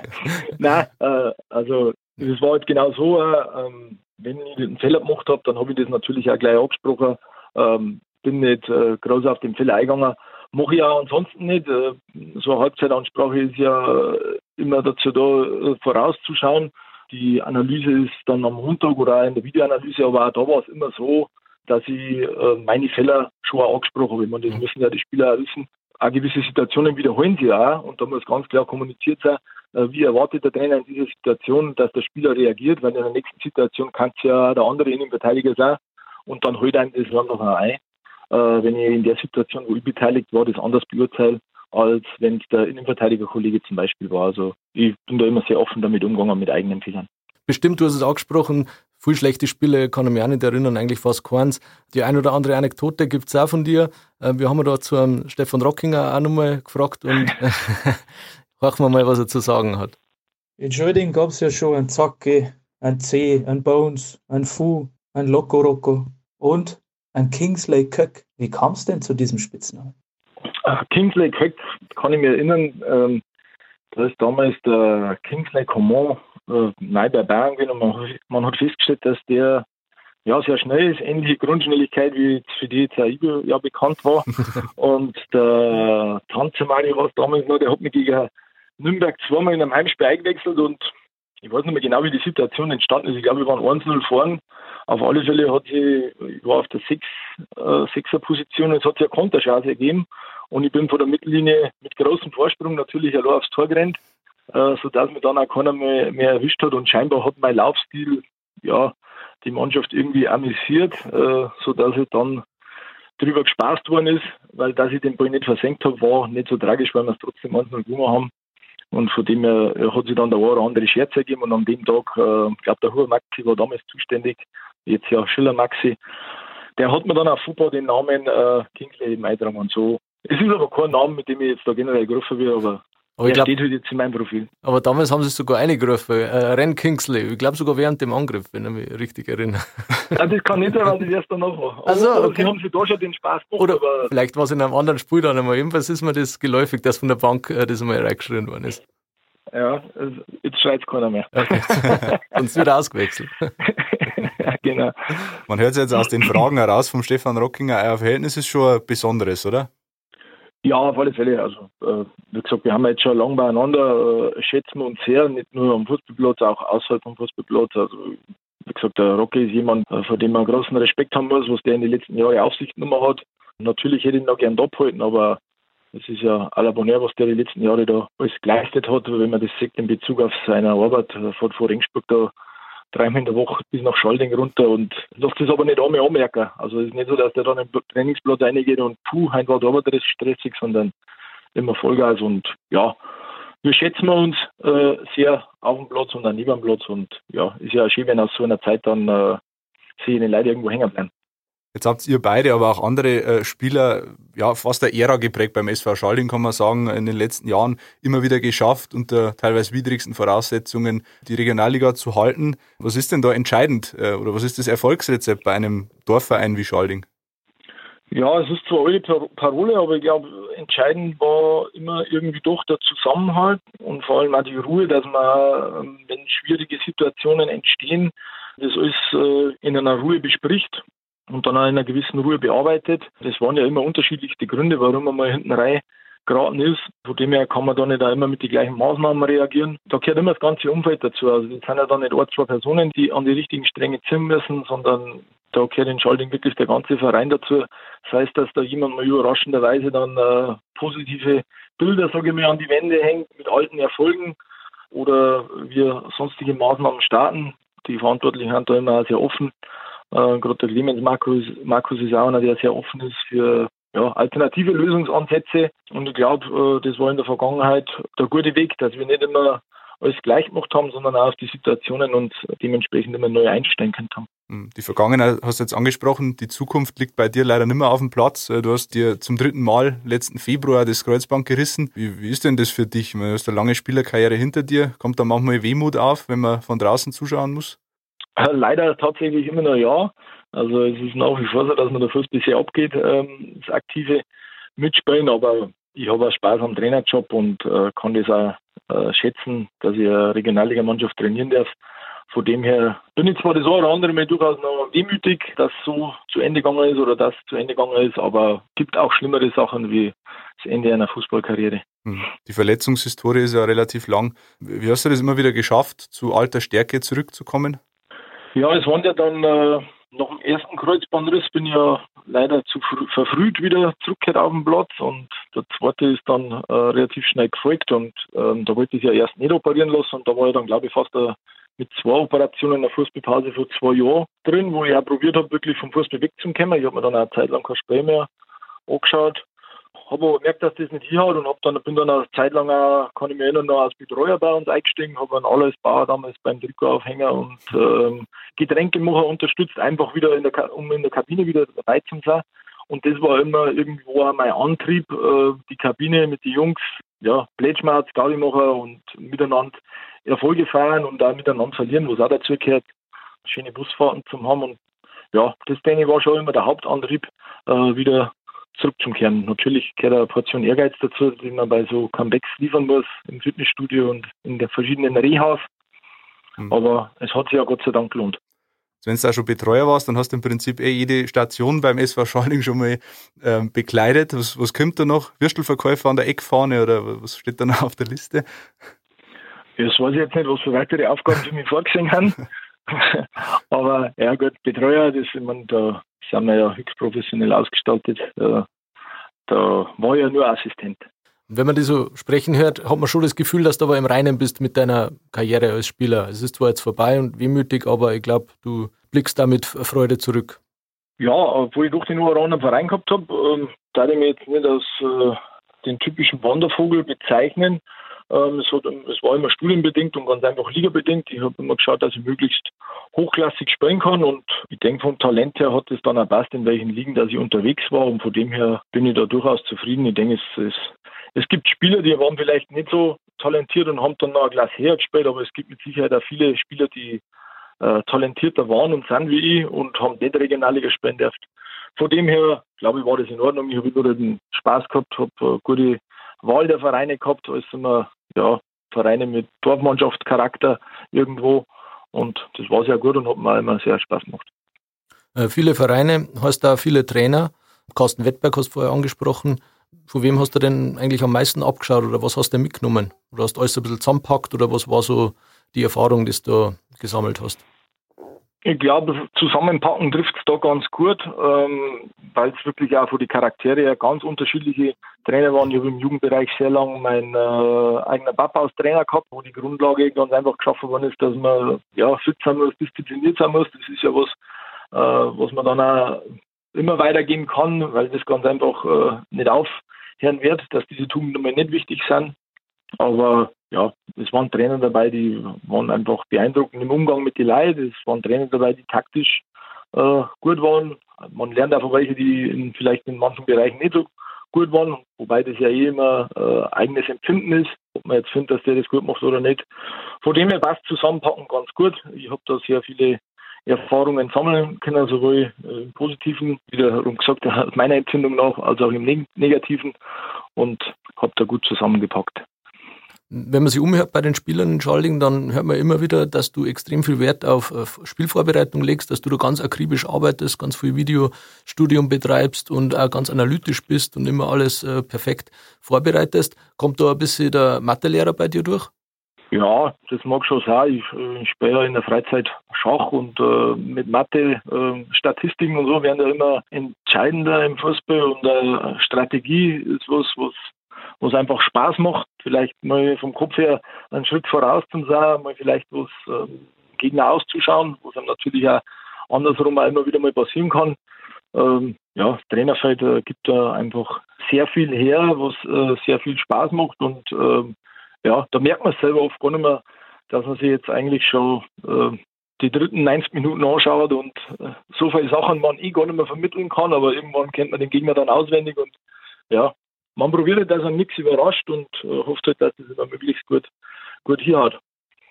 Speaker 2: Nein, äh, also es war halt genau so, äh, wenn ich einen Fehler gemacht habe, dann habe ich das natürlich auch gleich angesprochen. Ähm, bin nicht äh, groß auf den Fehler eingegangen. Mache ich auch ansonsten nicht. Äh, so eine Halbzeitansprache ist ja immer dazu da, äh, vorauszuschauen. Die Analyse ist dann am Montag oder in der Videoanalyse, aber auch da war es immer so, dass ich äh, meine Fehler schon auch angesprochen habe. das müssen ja die Spieler auch wissen. Auch gewisse Situationen wiederholen sie auch und da muss ganz klar kommuniziert sein, äh, wie erwartet der Trainer in dieser Situation, dass der Spieler reagiert, weil in der nächsten Situation kann es ja der andere Innenverteidiger sein und dann holt einen das dann noch ein. Äh, wenn ich in der Situation, wo ich beteiligt war, das anders beurteile, als wenn es der Innenverteidigerkollege zum Beispiel war. Also ich bin da immer sehr offen damit umgegangen mit eigenen Fehlern.
Speaker 4: Bestimmt, du hast es angesprochen, viel schlechte Spiele kann ich mich auch nicht erinnern, eigentlich fast keins. Die ein oder andere Anekdote gibt es auch von dir. Äh, wir haben da zu einem Stefan Rockinger auch nochmal gefragt und hören wir mal, was er zu sagen hat.
Speaker 5: In Schöding gab es ja schon ein Zacke, ein C, ein Bones, ein Fu, ein Loco Rocco und ein Kingsley Köck. Wie kam es denn zu diesem Spitznamen?
Speaker 2: Kingsley Köck kann ich mir erinnern, ähm, da ist damals der Kingsley Command äh, neu bei Bayern gewesen und man, man, hat festgestellt, dass der ja sehr schnell ist, ähnliche Grundschnelligkeit wie für die jetzt auch ja bekannt war. und der Tanzemani war es damals noch, der hat mich gegen Nürnberg zweimal in einem Heimspiel eingewechselt und ich weiß nicht mehr genau, wie die Situation entstanden ist. Ich glaube, wir waren 1-0 vorn. Auf alle Fälle hat sie, ich war auf der 6, äh, 6er Position es hat sich eine Konterchance ergeben. Und ich bin von der Mittellinie mit großem Vorsprung natürlich allein aufs Tor gerannt äh, sodass mir dann auch keiner mehr, mehr erwischt hat. Und scheinbar hat mein Laufstil ja die Mannschaft irgendwie amüsiert, äh, sodass es dann drüber gespaßt worden ist, weil dass ich den Ball nicht versenkt habe, war nicht so tragisch, weil wir es trotzdem 1 gewonnen haben. Und von dem her äh, hat sich dann der eine oder andere Scherz ergeben und an dem Tag, äh, ich glaube, der Huber Maxi war damals zuständig, jetzt ja Schiller Maxi, der hat mir dann auf Fußball den Namen äh, Kingsley eben eintragen und so. Es ist aber kein Name, mit dem ich jetzt da generell gerufen wird, aber aber der glaub, steht halt jetzt in meinem Profil.
Speaker 4: Aber damals haben sie es sogar eingerufen, äh, Ren Kingsley. Ich glaube sogar während dem Angriff, wenn ich mich richtig erinnere.
Speaker 2: Ja, das kann nicht sein, weil das erst danach war.
Speaker 4: Also, okay.
Speaker 2: Sie haben sich da schon den Spaß
Speaker 4: gemacht. Oder vielleicht war es in einem anderen Spiel dann einmal. Jedenfalls ist mir das geläufig, dass von der Bank äh, das einmal reingeschrien worden ist.
Speaker 2: Ja, jetzt schreit es keiner mehr.
Speaker 4: Okay. Sonst wird ausgewechselt.
Speaker 2: genau.
Speaker 3: Man hört es jetzt aus den Fragen heraus vom Stefan Rockinger, euer Verhältnis ist schon ein besonderes, oder?
Speaker 2: Ja, auf alle Fälle. Also, äh, wie gesagt, wir haben jetzt schon lange beieinander, äh, schätzen wir uns sehr, nicht nur am Fußballplatz, auch außerhalb vom Fußballplatz. Also, wie gesagt, der Rocky ist jemand, äh, vor dem man großen Respekt haben muss, was der in den letzten Jahren auf sich genommen hat. Natürlich hätte ich ihn noch gern abhalten, aber es ist ja à la Bonheur, was der die letzten Jahre da alles geleistet hat, wenn man das sieht in Bezug auf seine Arbeit äh, vor, vor Ringsburg da dreimal in der Woche bis nach Schalding runter und lässt das aber nicht einmal anmerken. Also es ist nicht so, dass der dann im Trainingsplatz reingeht und puh, heute war da aber das stressig, sondern immer Vollgas und ja, wir schätzen uns äh, sehr auf dem Platz und auch neben dem Platz und ja, ist ja schön, wenn aus so einer Zeit dann äh, sich die Leute irgendwo hängen bleiben.
Speaker 3: Jetzt habt ihr beide, aber auch andere äh, Spieler, ja, fast eine Ära geprägt beim SV Schalding, kann man sagen, in den letzten Jahren immer wieder geschafft, unter teilweise widrigsten Voraussetzungen die Regionalliga zu halten. Was ist denn da entscheidend äh, oder was ist das Erfolgsrezept bei einem Dorfverein wie Schalding?
Speaker 2: Ja, es ist zwar eine Parole, aber ich glaube, entscheidend war immer irgendwie doch der Zusammenhalt und vor allem auch die Ruhe, dass man, ähm, wenn schwierige Situationen entstehen, das alles äh, in einer Ruhe bespricht und dann auch in einer gewissen Ruhe bearbeitet. Das waren ja immer unterschiedlichste Gründe, warum man mal hinten rein geraten ist. Von dem her kann man da nicht auch immer mit den gleichen Maßnahmen reagieren. Da gehört immer das ganze Umfeld dazu. Also das sind ja dann nicht ein, zwei Personen, die an die richtigen Stränge ziehen müssen, sondern da gehört in Schalding wirklich der ganze Verein dazu. Das heißt, dass da jemand mal überraschenderweise dann äh, positive Bilder, sage ich mal, an die Wände hängt mit alten Erfolgen oder wir sonstige Maßnahmen starten. Die Verantwortlichen sind da immer sehr offen. Äh, Gerade der Clemens Markus, Markus ist auch einer, der sehr offen ist für ja, alternative Lösungsansätze. Und ich glaube, äh, das war in der Vergangenheit der gute Weg, dass wir nicht immer alles gleich gemacht haben, sondern auch auf die Situationen und dementsprechend immer neu einstellen haben.
Speaker 3: Hm, die Vergangenheit hast du jetzt angesprochen, die Zukunft liegt bei dir leider nicht mehr auf dem Platz. Äh, du hast dir zum dritten Mal letzten Februar das Kreuzband gerissen. Wie, wie ist denn das für dich? Du hast eine lange Spielerkarriere hinter dir. Kommt da manchmal Wehmut auf, wenn man von draußen zuschauen muss?
Speaker 2: Leider tatsächlich immer noch ja. Also es ist nach wie vor so, dass man der Fuß bisher abgeht, ähm, das aktive Mitspielen, aber ich habe auch Spaß am Trainerjob und äh, kann das auch äh, schätzen, dass ich eine Regionalliga-Mannschaft trainieren darf. Von dem her bin ich zwar das eine oder andere Mal durchaus noch wehmütig, dass so zu Ende gegangen ist oder das zu Ende gegangen ist, aber es gibt auch schlimmere Sachen wie das Ende einer Fußballkarriere.
Speaker 3: Hm. Die Verletzungshistorie ist ja relativ lang. Wie hast du das immer wieder geschafft, zu alter Stärke zurückzukommen?
Speaker 2: Ja, es waren ja dann äh, nach dem ersten Kreuzbandriss bin ich ja leider zu verfrüht wieder zurückgekehrt auf den Platz und der zweite ist dann äh, relativ schnell gefolgt und ähm, da wollte ich ja erst nicht operieren lassen und da war ich dann glaube ich fast äh, mit zwei Operationen in der Fußballpause vor zwei Jahren drin, wo ich auch probiert habe, wirklich vom Fußball wegzukommen. Ich habe mir dann auch eine Zeit lang kein Spiel mehr angeschaut habe aber gemerkt, dass das nicht hinhaut und hab dann, bin dann eine Zeit lang, auch, kann ich mich erinnern, noch als Betreuer bei uns eingestiegen, habe ein alles Bauer damals beim Trikotaufhänger und ähm, Getränkemacher unterstützt, einfach wieder in der, um in der Kabine wieder dabei zu sein. Und das war immer irgendwo auch mein Antrieb, äh, die Kabine mit den Jungs, ja, Plätschmerz, Gaudi-Macher und miteinander Erfolge feiern und auch miteinander verlieren, was auch dazu gehört, schöne Busfahrten zu haben. Und ja, das denke ich war schon immer der Hauptantrieb, äh, wieder zurück zum Kern. Natürlich gehört eine Portion Ehrgeiz dazu, die man bei so Comebacks liefern muss, im Fitnessstudio und in den verschiedenen Rehas. Mhm. Aber es hat sich ja Gott sei Dank gelohnt.
Speaker 3: Wenn du auch schon Betreuer warst, dann hast du im Prinzip eh jede Station beim SV Scharling schon mal ähm, bekleidet. Was, was kommt da noch? Würstelverkäufer an der Eckfahne oder was steht da noch auf der Liste?
Speaker 2: Das weiß ich jetzt nicht, was für weitere Aufgaben sie mir vorgesehen haben. Aber ja gut, Betreuer, das, ich meine, da sind wir ja höchst professionell ausgestaltet. Da, da war ja nur Assistent.
Speaker 4: Wenn man die so sprechen hört, hat man schon das Gefühl, dass du aber im Reinen bist mit deiner Karriere als Spieler. Es ist zwar jetzt vorbei und wehmütig, aber ich glaube, du blickst da mit Freude zurück.
Speaker 2: Ja, obwohl ich doch den einen Verein gehabt habe, ähm, da ich mich jetzt nicht als äh, den typischen Wandervogel bezeichnen. Ähm, es, war immer studienbedingt und ganz einfach ligabedingt. Ich habe immer geschaut, dass ich möglichst hochklassig spielen kann und ich denke, vom Talent her hat es dann auch passt, in welchen Ligen, dass ich unterwegs war und von dem her bin ich da durchaus zufrieden. Ich denke, es, es, es gibt Spieler, die waren vielleicht nicht so talentiert und haben dann noch ein Glas hergespielt, aber es gibt mit Sicherheit auch viele Spieler, die äh, talentierter waren und sind wie ich und haben nicht Regionalliga spielen dürfen. Von dem her, glaube ich, war das in Ordnung. Ich habe nur den Spaß gehabt, habe eine gute Wahl der Vereine gehabt, als immer ja, Vereine mit Dorfmannschaftscharakter irgendwo. Und das war sehr gut und hat mir immer sehr Spaß gemacht.
Speaker 4: Äh, viele Vereine, hast da viele Trainer. Carsten Wettberg hast du vorher angesprochen. Von wem hast du denn eigentlich am meisten abgeschaut oder was hast du mitgenommen? Oder hast du alles ein bisschen zusammenpackt oder was war so die Erfahrung, die du gesammelt hast?
Speaker 2: Ich glaube, zusammenpacken trifft es da ganz gut, ähm, weil es wirklich auch von die Charaktere her ganz unterschiedliche Trainer waren. Ich habe im Jugendbereich sehr lange mein äh, eigener Papa als Trainer gehabt, wo die Grundlage ganz einfach geschaffen worden ist, dass man ja fit sein muss, diszipliniert sein muss. Das ist ja was, äh, was man dann auch immer weitergeben kann, weil das ganz einfach äh, nicht aufhören wird, dass diese Tugenden nicht wichtig sind. Aber ja, es waren Trainer dabei, die waren einfach beeindruckend im Umgang mit den Leuten. Es waren Trainer dabei, die taktisch äh, gut waren. Man lernt auch von welchen, die in, vielleicht in manchen Bereichen nicht so gut waren, wobei das ja eh immer äh, eigenes Empfinden ist, ob man jetzt findet, dass der das gut macht oder nicht. Von dem her passt zusammenpacken ganz gut. Ich habe da sehr viele Erfahrungen sammeln können, sowohl im Positiven, wiederum gesagt, meiner Empfindung nach, als auch im Negativen und habe da gut zusammengepackt.
Speaker 4: Wenn man sich umhört bei den Spielern in Schalding, dann hört man immer wieder, dass du extrem viel Wert auf, auf Spielvorbereitung legst, dass du da ganz akribisch arbeitest, ganz viel Videostudium betreibst und auch ganz analytisch bist und immer alles äh, perfekt vorbereitest. Kommt da ein bisschen der Mathelehrer bei dir durch?
Speaker 2: Ja, das mag schon sein. Ich, äh, ich spiele ja in der Freizeit Schach und äh, mit Mathe, äh, Statistiken und so werden ja immer entscheidender im Fußball und äh, Strategie ist was, was, was einfach Spaß macht. Vielleicht mal vom Kopf her einen Schritt voraus zu sein, mal vielleicht was äh, Gegner auszuschauen, was einem natürlich auch andersrum auch immer wieder mal passieren kann. Ähm, ja, Trainerfeld äh, gibt da einfach sehr viel her, was äh, sehr viel Spaß macht und ähm, ja, da merkt man selber oft gar nicht mehr, dass man sich jetzt eigentlich schon äh, die dritten 90 Minuten anschaut und äh, so viele Sachen man eh gar nicht mehr vermitteln kann, aber irgendwann kennt man den Gegner dann auswendig und ja, man probiert, dass er nichts überrascht und äh, hofft halt, dass es immer möglichst gut, gut hier hat.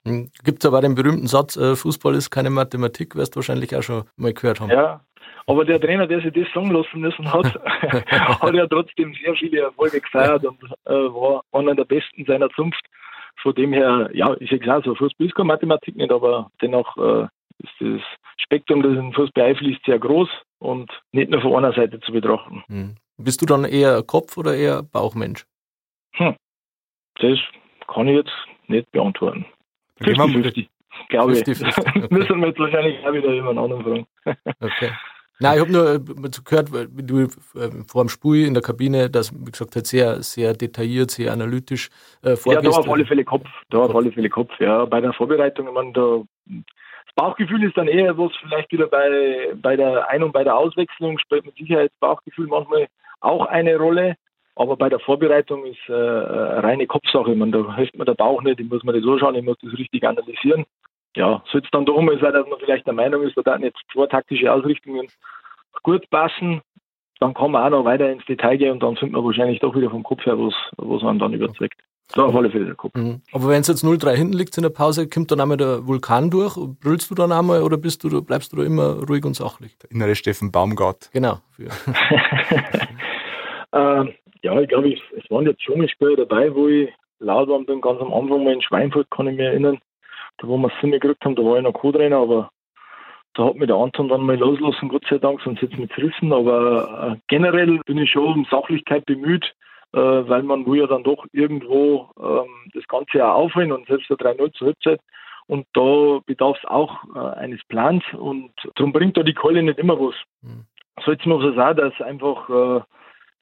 Speaker 4: Hm, Gibt es aber den berühmten Satz, äh, Fußball ist keine Mathematik, wirst du wahrscheinlich auch schon mal gehört haben.
Speaker 2: Ja, aber der Trainer, der sich das sagen lassen müssen hat, hat ja trotzdem sehr viele Erfolge gefeiert und äh, war einer der Besten seiner Zunft. Von dem her, ja, ich sage auch so, Fußball ist keine Mathematik nicht, aber dennoch äh, ist das Spektrum, das in Fußball einfließt, sehr groß und nicht nur von einer Seite zu betrachten.
Speaker 4: Bist du dann eher Kopf- oder eher Bauchmensch?
Speaker 2: Hm. Das kann ich jetzt nicht beantworten. 50-50, glaube ich. 50 okay. Müssen wir jetzt wahrscheinlich auch wieder jemand anderen fragen.
Speaker 4: okay. Nein, ich habe nur äh, gehört, wie du äh, vor dem Spiel in der Kabine, das, wie gesagt, hat sehr, sehr detailliert, sehr analytisch
Speaker 2: äh, vorgehst. Ja, da auf alle Fälle Kopf. Da auf alle Fälle Kopf, ja. Bei der Vorbereitung, ich meine, da, das Bauchgefühl ist dann eher was vielleicht wieder bei, bei der Ein- und bei der Auswechslung spielt mit Sicherheit das Bauchgefühl manchmal auch eine Rolle. Aber bei der Vorbereitung ist äh, reine Kopfsache. Meine, da hilft mir der Bauch nicht, ich muss mir das so schauen, ich muss das richtig analysieren ja, soll es dann doch mal sein, dass man vielleicht der Meinung ist, da dann jetzt zwei taktische Ausrichtungen gut passen, dann kann man auch noch weiter ins Detail gehen und dann findet man wahrscheinlich doch wieder vom Kopf her, was, was man dann überzeugt. Da auf alle Fälle der Kopf.
Speaker 4: Mhm. Aber wenn es jetzt 0-3 hinten liegt in der Pause, kommt dann einmal der Vulkan durch? Brüllst du dann einmal oder bist du, bleibst du da immer ruhig und sachlich?
Speaker 3: Der innere Steffen Baumgart.
Speaker 4: Genau.
Speaker 2: ähm, ja, ich glaube, es waren jetzt schon Spiele dabei, wo ich laut war bin, ganz am Anfang mal in Schweinfurt, kann ich mich erinnern da wo wir es gekriegt haben, da war ich noch Co-Trainer, aber da hat mich der Anton dann mal loslassen, Gott sei Dank, sonst hätte es mich zerrissen. Aber äh, generell bin ich schon um Sachlichkeit bemüht, äh, weil man will ja dann doch irgendwo ähm, das Ganze ja aufholen und selbst der 3-0 zur Halbzeit. Und da bedarf es auch äh, eines Plans und darum bringt da die Keule nicht immer was. Mhm. So jetzt muss es auch, dass einfach äh,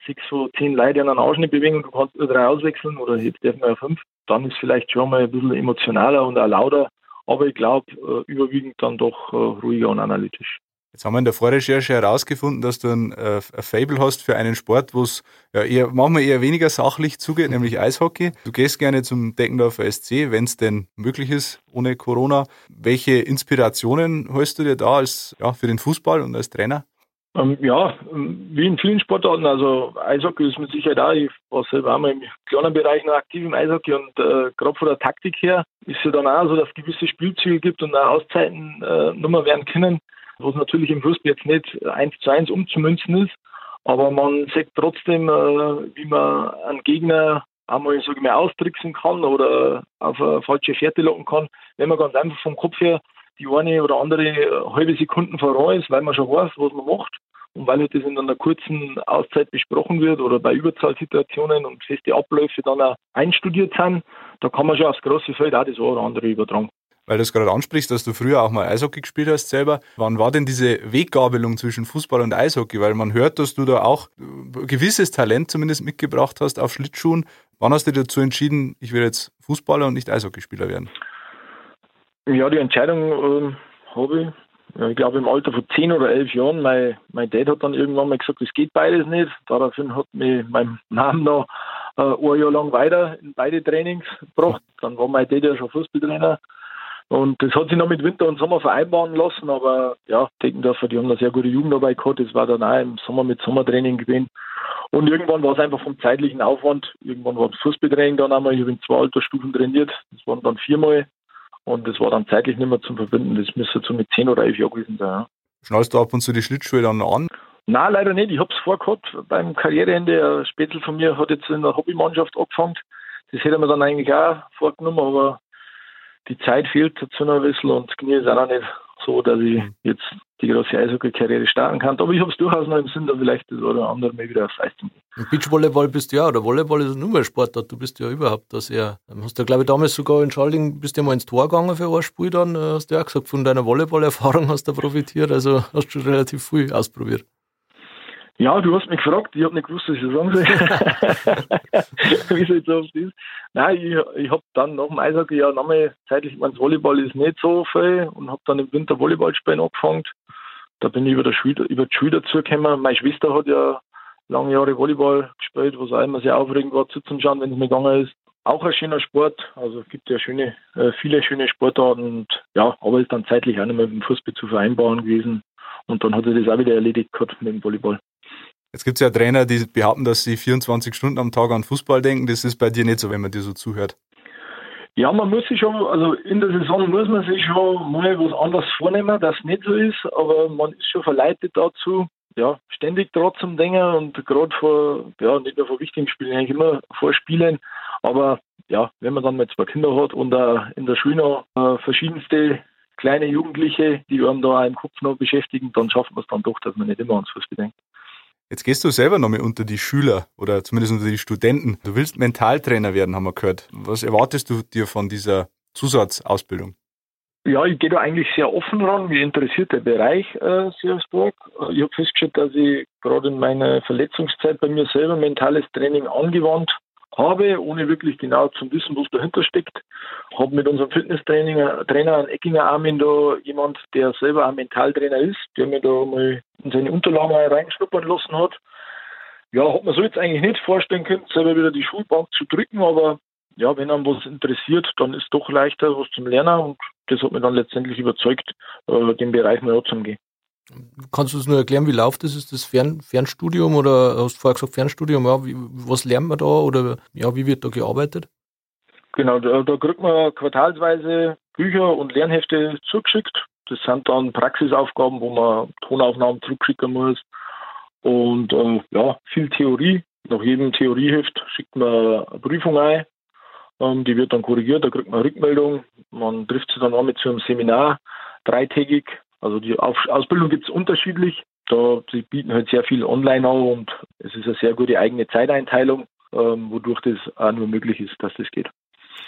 Speaker 2: sechs von zehn Leute an einen Ausschnitt bewegen und du kannst nur drei auswechseln oder jetzt dürfen wir ja fünf dann ist vielleicht schon mal ein bisschen emotionaler und auch lauter, aber ich glaube äh, überwiegend dann doch äh, ruhiger und analytisch.
Speaker 3: Jetzt haben wir in der Vorrecherche herausgefunden, dass du ein, äh, ein Fable hast für einen Sport, wo es ja eher, manchmal eher weniger sachlich zugeht, nämlich Eishockey. Du gehst gerne zum Deckendorfer SC, wenn es denn möglich ist, ohne Corona. Welche Inspirationen holst du dir da als, ja, für den Fußball und als Trainer?
Speaker 2: Ähm, ja, ähm, wie in vielen Sportarten, also Eishockey ist mit Sicherheit auch, ich war selber einmal im kleinen Bereich noch aktiv im Eishockey und äh, gerade von der Taktik her ist ja dann auch so, dass es gewisse Spielzüge gibt und auch Auszeiten äh, Nummer werden können, was natürlich im Fußball jetzt nicht eins zu eins umzumünzen ist, aber man sieht trotzdem, äh, wie man einen Gegner einmal, sage ich mal, austricksen kann oder auf eine falsche Fährte locken kann, wenn man ganz einfach vom Kopf her die eine oder andere äh, halbe Sekunde voran ist, weil man schon weiß, was man macht und weil halt das in einer kurzen Auszeit besprochen wird oder bei Überzahlsituationen und feste Abläufe dann auch einstudiert sind, da kann man schon aufs große Feld auch das eine oder andere übertragen.
Speaker 3: Weil du es gerade ansprichst, dass du früher auch mal Eishockey gespielt hast selber. Wann war denn diese Weggabelung zwischen Fußball und Eishockey? Weil man hört, dass du da auch ein gewisses Talent zumindest mitgebracht hast auf Schlittschuhen. Wann hast du dich dazu entschieden, ich will jetzt Fußballer und nicht Eishockeyspieler werden?
Speaker 2: Ja, die Entscheidung äh, habe ich, ich glaube, im Alter von zehn oder elf Jahren. Mein, mein Dad hat dann irgendwann mal gesagt, es geht beides nicht. Daraufhin hat mich mein Name noch äh, ein Jahr lang weiter in beide Trainings gebracht. Dann war mein Dad ja schon Fußballtrainer. Und das hat sich noch mit Winter und Sommer vereinbaren lassen, aber ja, Deckendorfer, die haben eine sehr gute Jugendarbeit gehabt. Das war dann auch im Sommer mit Sommertraining gewesen. Und irgendwann war es einfach vom zeitlichen Aufwand. Irgendwann war das Fußballtraining dann einmal. Ich habe in zwei Altersstufen trainiert. Das waren dann viermal. Und das war dann zeitlich nicht mehr zum Verbinden. Das müsste so mit 10 oder 11 Jahren gewesen sein. Ja.
Speaker 3: Schnallst du ab und zu die Schlittschuhe dann an?
Speaker 2: Nein, leider nicht. Ich habe es vorgehabt beim Karriereende. Ein Spätzl von mir hat jetzt in der Hobbymannschaft angefangen. Das hätte man dann eigentlich auch vorgenommen, aber die Zeit fehlt dazu noch ein bisschen und Knie ist auch noch nicht so dass ich mhm. jetzt die große Eishockey-Karriere starten kann. Aber ich habe es durchaus noch im Sinn, da vielleicht das oder andere mal wieder aufs Eis zu gehen.
Speaker 4: Beachvolleyball bist du ja, oder Volleyball ist nur mehr Sportart. Du bist ja überhaupt da sehr. Hast du, glaube ich, damals sogar in Schalding, bist du ja mal ins Tor gegangen für ein Spiel dann, äh, hast du ja gesagt, von deiner Volleyball-Erfahrung hast du profitiert, also hast du schon relativ viel ausprobiert.
Speaker 2: Ja, du hast mich gefragt, ich habe nicht gewusst, was ich sagen soll. Wie es jetzt oft ist. Nein, ich, ich habe dann nach dem Eishockey ja nochmal zeitlich, mein Volleyball ist nicht so viel und habe dann im Winter Volleyball spielen angefangen. Da bin ich über, der Schule, über die Schule dazugekommen. Meine Schwester hat ja lange Jahre Volleyball gespielt, was auch immer sehr aufregend war zuzuschauen, wenn es mir gegangen ist. Auch ein schöner Sport, also es gibt ja schöne, äh, viele schöne Sportarten und ja, aber ist dann zeitlich auch nicht mehr mit dem Fußball zu vereinbaren gewesen. Und dann hat er das auch wieder erledigt gehabt mit dem Volleyball.
Speaker 3: Jetzt gibt es ja Trainer, die behaupten, dass sie 24 Stunden am Tag an Fußball denken. Das ist bei dir nicht so, wenn man dir so zuhört.
Speaker 2: Ja, man muss sich schon, also in der Saison muss man sich schon mal was anderes vornehmen, das nicht so ist, aber man ist schon verleitet dazu, ja, ständig trotzdem denken und gerade vor, ja, nicht nur vor wichtigen Spielen, eigentlich immer vor Spielen, aber ja, wenn man dann mal zwei Kinder hat und uh, in der Schule noch uh, verschiedenste kleine Jugendliche, die einem da im Kopf noch beschäftigen, dann schafft man es dann doch, dass man nicht immer ans Fußball denkt.
Speaker 3: Jetzt gehst du selber nochmal unter die Schüler oder zumindest unter die Studenten. Du willst Mentaltrainer werden, haben wir gehört. Was erwartest du dir von dieser Zusatzausbildung?
Speaker 2: Ja, ich gehe da eigentlich sehr offen ran. Mir interessiert der Bereich äh, sehr stark. Ich habe festgestellt, dass ich gerade in meiner Verletzungszeit bei mir selber mentales Training angewandt habe, ohne wirklich genau zu wissen, was dahinter steckt. Habe mit unserem Fitnesstrainer Trainer Eckinger Armin da jemand, der selber ein Mentaltrainer ist, der mir da mal in seine Unterlagen reinschnuppern lassen hat. Ja, hat man so jetzt eigentlich nicht vorstellen können, selber wieder die Schulbank zu drücken, aber ja, wenn einem was interessiert, dann ist doch leichter, was zum Lernen und das hat mich dann letztendlich überzeugt, äh, den Bereich mal anzugehen.
Speaker 4: Kannst du es nur erklären, wie läuft das? Ist das Fern, Fernstudium oder hast du vorher gesagt Fernstudium? Ja, wie, was lernt man da oder ja, wie wird da gearbeitet?
Speaker 2: Genau, da, da kriegt man quartalsweise Bücher und Lernhefte zugeschickt. Das sind dann Praxisaufgaben, wo man Tonaufnahmen zurückschicken muss. Und äh, ja, viel Theorie. Nach jedem Theorieheft schickt man eine Prüfung ein. Ähm, die wird dann korrigiert, da kriegt man eine Rückmeldung. Man trifft sich dann auch mit so einem Seminar, dreitägig, also die Ausbildung gibt es unterschiedlich. Da, sie bieten halt sehr viel online an und es ist eine sehr gute eigene Zeiteinteilung, ähm, wodurch das auch nur möglich ist, dass das geht.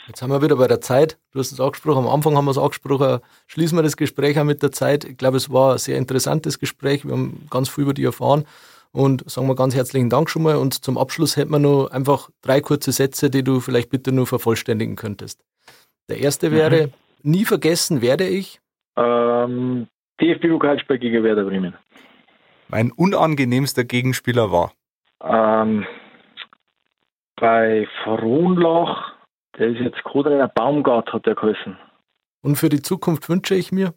Speaker 4: Jetzt haben wir wieder bei der Zeit. Du hast es angesprochen, am Anfang haben wir es angesprochen. Schließen wir das Gespräch auch mit der Zeit. Ich glaube, es war ein sehr interessantes Gespräch. Wir haben ganz viel über dich erfahren und sagen wir ganz herzlichen Dank schon mal. Und zum Abschluss hätten wir noch einfach drei kurze Sätze, die du vielleicht bitte nur vervollständigen könntest. Der erste wäre, mhm. nie vergessen werde ich.
Speaker 2: Ähm, DFB-Pokalspiel gegen Werder Bremen.
Speaker 3: Mein unangenehmster Gegenspieler war?
Speaker 2: Ähm, bei Frohnloch, der ist jetzt Co-Trainer Baumgart, hat der geheißen.
Speaker 4: Und für die Zukunft wünsche ich mir?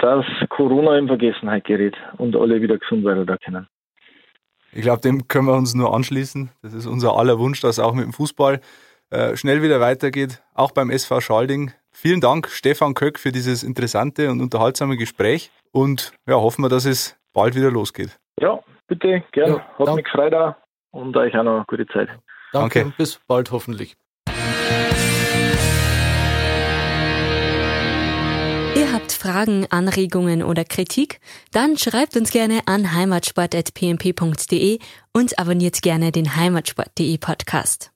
Speaker 2: Dass Corona in Vergessenheit gerät und alle wieder gesund werden da können.
Speaker 3: Ich glaube, dem können wir uns nur anschließen. Das ist unser aller Wunsch, dass auch mit dem Fußball äh, schnell wieder weitergeht, auch beim SV Schalding. Vielen Dank, Stefan Köck, für dieses interessante und unterhaltsame Gespräch und ja, hoffen wir, dass es bald wieder losgeht.
Speaker 2: Ja, bitte, gerne. Ja, Hat mich gefreut auch und euch auch noch eine gute Zeit.
Speaker 4: Danke, Danke. bis bald hoffentlich.
Speaker 1: Ihr habt Fragen, Anregungen oder Kritik? Dann schreibt uns gerne an heimatsport.pmp.de und abonniert gerne den heimatsport.de Podcast.